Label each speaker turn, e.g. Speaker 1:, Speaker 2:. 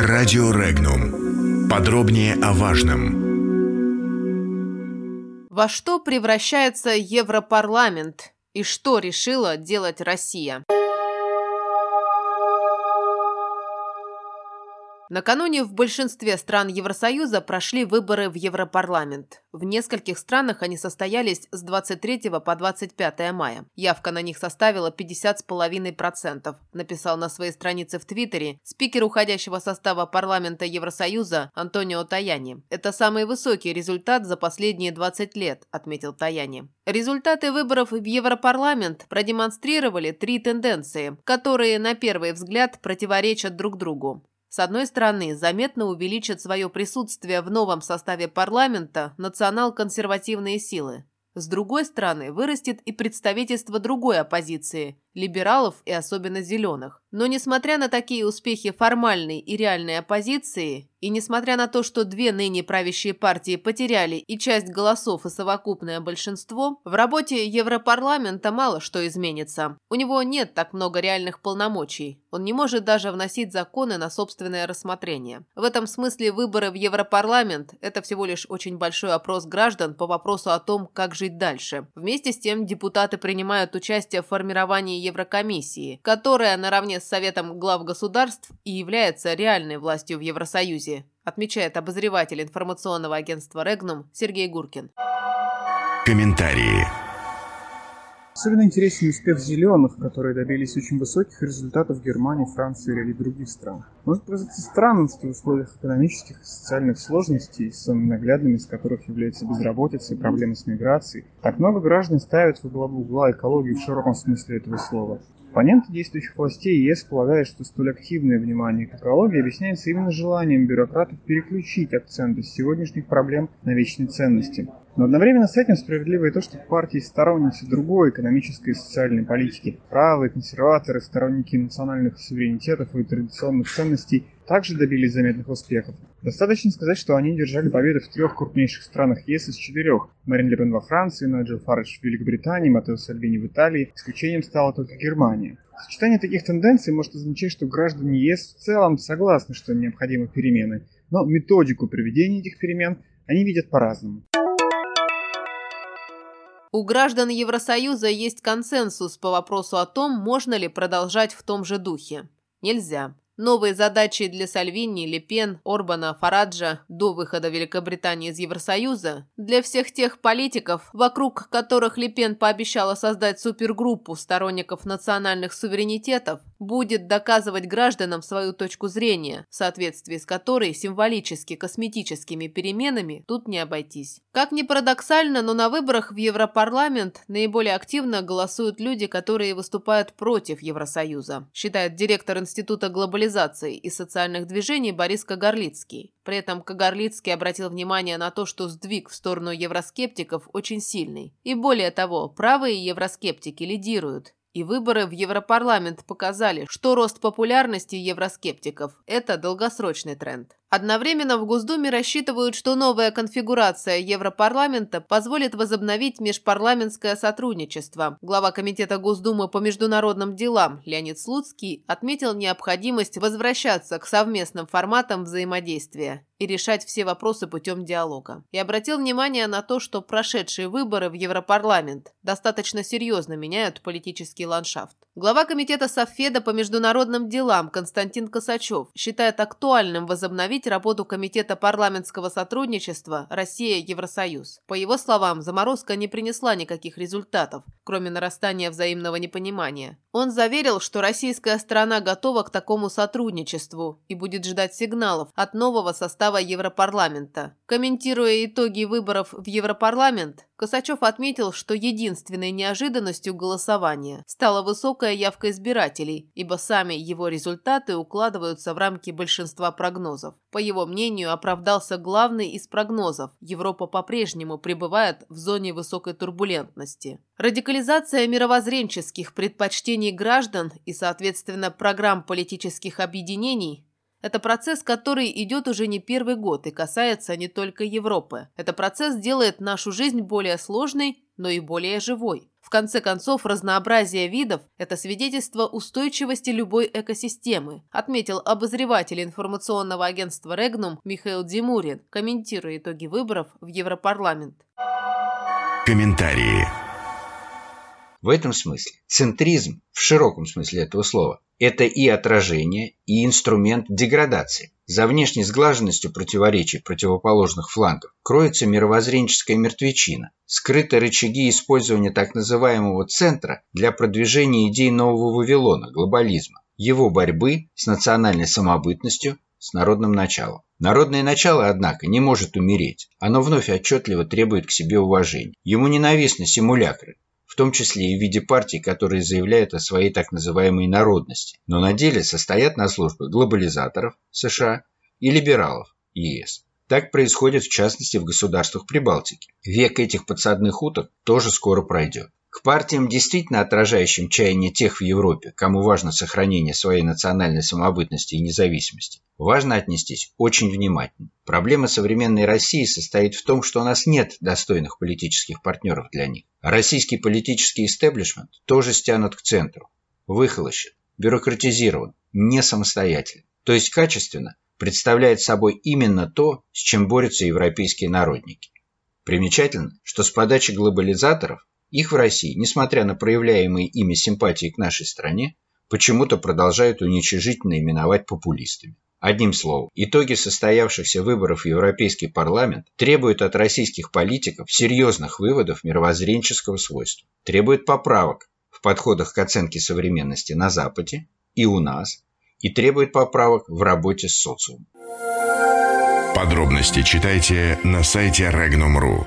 Speaker 1: Радио Регнум. Подробнее о важном.
Speaker 2: Во что превращается Европарламент и что решила делать Россия? Накануне в большинстве стран Евросоюза прошли выборы в Европарламент. В нескольких странах они состоялись с 23 по 25 мая. Явка на них составила 50,5%, написал на своей странице в Твиттере спикер уходящего состава парламента Евросоюза Антонио Таяни. «Это самый высокий результат за последние 20 лет», – отметил Таяни. Результаты выборов в Европарламент продемонстрировали три тенденции, которые на первый взгляд противоречат друг другу. С одной стороны, заметно увеличат свое присутствие в новом составе парламента национал-консервативные силы. С другой стороны, вырастет и представительство другой оппозиции – либералов и особенно зеленых. Но несмотря на такие успехи формальной и реальной оппозиции, и несмотря на то, что две ныне правящие партии потеряли и часть голосов, и совокупное большинство, в работе Европарламента мало что изменится. У него нет так много реальных полномочий. Он не может даже вносить законы на собственное рассмотрение. В этом смысле выборы в Европарламент – это всего лишь очень большой опрос граждан по вопросу о том, как жить дальше. Вместе с тем депутаты принимают участие в формировании Еврокомиссии, которая наравне с Советом глав государств и является реальной властью в Евросоюзе, отмечает обозреватель информационного агентства «Регнум» Сергей Гуркин.
Speaker 1: Комментарии.
Speaker 3: Особенно интересен успех зеленых, которые добились очень высоких результатов в Германии, Франции или других странах. Может показаться странным, что в условиях экономических и социальных сложностей, самыми наглядными из которых является безработица и проблемы с миграцией, так много граждан ставят в главу угла экологию в широком смысле этого слова. Оппоненты действующих властей ЕС полагают, что столь активное внимание к экологии объясняется именно желанием бюрократов переключить акценты сегодняшних проблем на вечные ценности. Но одновременно с этим справедливо и то, что партии сторонницы другой экономической и социальной политики, правые, консерваторы, сторонники национальных суверенитетов и традиционных ценностей также добились заметных успехов. Достаточно сказать, что они держали победы в трех крупнейших странах ЕС из четырех. Марин Ле во Франции, Наджел Фараш в Великобритании, Матео Сальвини в Италии. Исключением стала только Германия. Сочетание таких тенденций может означать, что граждане ЕС в целом согласны, что необходимы перемены, но методику проведения этих перемен они видят по-разному.
Speaker 2: У граждан Евросоюза есть консенсус по вопросу о том, можно ли продолжать в том же духе. Нельзя. Новые задачи для Сальвини, Лепен, Орбана, Фараджа до выхода Великобритании из Евросоюза, для всех тех политиков, вокруг которых Лепен пообещала создать супергруппу сторонников национальных суверенитетов, будет доказывать гражданам свою точку зрения, в соответствии с которой символически косметическими переменами тут не обойтись. Как ни парадоксально, но на выборах в Европарламент наиболее активно голосуют люди, которые выступают против Евросоюза, считает директор Института глобализации глобализации и социальных движений Борис Кагарлицкий. При этом Кагарлицкий обратил внимание на то, что сдвиг в сторону евроскептиков очень сильный. И более того, правые евроскептики лидируют. И выборы в Европарламент показали, что рост популярности евроскептиков – это долгосрочный тренд. Одновременно в Госдуме рассчитывают, что новая конфигурация Европарламента позволит возобновить межпарламентское сотрудничество. Глава Комитета Госдумы по международным делам Леонид Слуцкий отметил необходимость возвращаться к совместным форматам взаимодействия и решать все вопросы путем диалога. И обратил внимание на то, что прошедшие выборы в Европарламент достаточно серьезно меняют политический ландшафт. Глава Комитета Софеда по международным делам Константин Косачев считает актуальным возобновить работу Комитета парламентского сотрудничества «Россия-Евросоюз». По его словам, заморозка не принесла никаких результатов, кроме нарастания взаимного непонимания. Он заверил, что российская сторона готова к такому сотрудничеству и будет ждать сигналов от нового состава Европарламента. Комментируя итоги выборов в Европарламент, Косачев отметил, что единственной неожиданностью голосования стала высокая явка избирателей, ибо сами его результаты укладываются в рамки большинства прогнозов. По его мнению, оправдался главный из прогнозов – Европа по-прежнему пребывает в зоне высокой турбулентности. Радикализация мировоззренческих предпочтений граждан и, соответственно, программ политических объединений это процесс, который идет уже не первый год и касается не только Европы. Это процесс делает нашу жизнь более сложной, но и более живой. В конце концов, разнообразие видов – это свидетельство устойчивости любой экосистемы, отметил обозреватель информационного агентства «Регнум» Михаил Димурин, комментируя итоги выборов в Европарламент.
Speaker 1: Комментарии.
Speaker 4: В этом смысле центризм, в широком смысле этого слова, это и отражение, и инструмент деградации. За внешней сглаженностью противоречий противоположных флангов кроется мировоззренческая мертвечина, скрыты рычаги использования так называемого центра для продвижения идей нового Вавилона, глобализма, его борьбы с национальной самобытностью, с народным началом. Народное начало, однако, не может умереть. Оно вновь отчетливо требует к себе уважения. Ему ненавистны симулякры, том числе и в виде партий, которые заявляют о своей так называемой народности, но на деле состоят на службе глобализаторов США и либералов ЕС. Так происходит в частности в государствах Прибалтики. Век этих подсадных уток тоже скоро пройдет. К партиям, действительно отражающим чаяние тех в Европе, кому важно сохранение своей национальной самобытности и независимости, важно отнестись очень внимательно. Проблема современной России состоит в том, что у нас нет достойных политических партнеров для них. Российский политический истеблишмент тоже стянут к центру, выхолощен, бюрократизирован, не самостоятельно. То есть качественно представляет собой именно то, с чем борются европейские народники. Примечательно, что с подачи глобализаторов их в России, несмотря на проявляемые ими симпатии к нашей стране, почему-то продолжают уничижительно именовать популистами. Одним словом, итоги состоявшихся выборов в Европейский парламент требуют от российских политиков серьезных выводов мировоззренческого свойства, требуют поправок в подходах к оценке современности на Западе и у нас, и требует поправок в работе с социумом.
Speaker 1: Подробности читайте на сайте Regnum.ru.